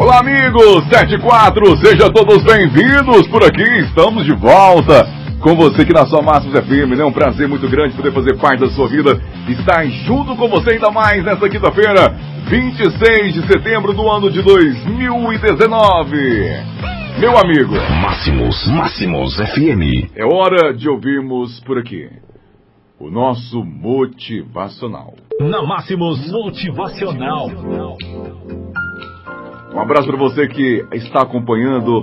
Olá, amigos! 74, sejam todos bem-vindos por aqui. Estamos de volta com você aqui na sua Máximos FM. É um prazer muito grande poder fazer parte da sua vida, estar junto com você ainda mais nesta quinta-feira, 26 de setembro do ano de 2019. Meu amigo. Máximos, Máximos FM. É hora de ouvirmos por aqui o nosso motivacional. Na Máximos Motivacional. Um abraço para você que está acompanhando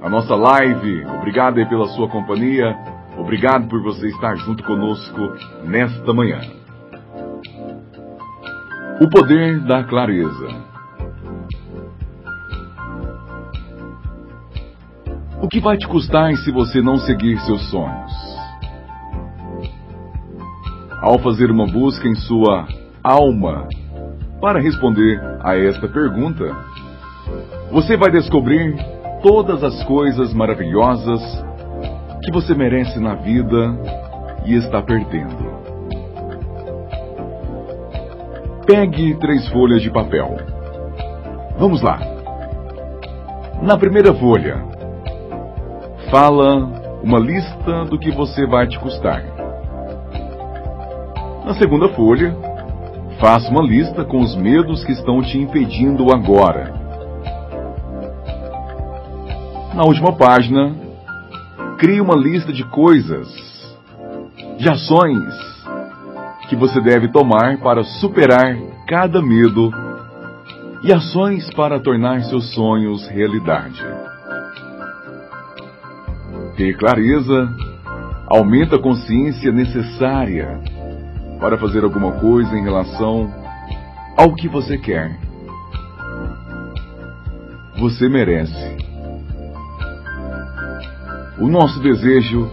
a nossa live. Obrigado aí pela sua companhia. Obrigado por você estar junto conosco nesta manhã. O poder da clareza. O que vai te custar se você não seguir seus sonhos? Ao fazer uma busca em sua alma para responder a esta pergunta, você vai descobrir todas as coisas maravilhosas que você merece na vida e está perdendo. Pegue três folhas de papel. Vamos lá. Na primeira folha, fala uma lista do que você vai te custar. Na segunda folha, faça uma lista com os medos que estão te impedindo agora. Na última página, crie uma lista de coisas, de ações que você deve tomar para superar cada medo e ações para tornar seus sonhos realidade. Ter clareza aumenta a consciência necessária para fazer alguma coisa em relação ao que você quer. Você merece o nosso desejo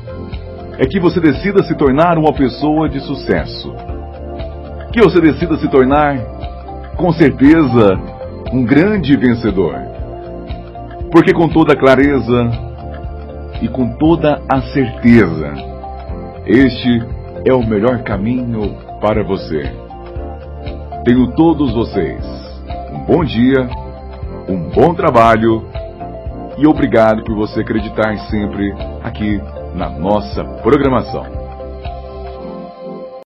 é que você decida se tornar uma pessoa de sucesso. Que você decida se tornar, com certeza, um grande vencedor. Porque com toda clareza e com toda a certeza, este é o melhor caminho para você. Tenho todos vocês um bom dia, um bom trabalho e obrigado por você acreditar sempre aqui na nossa programação.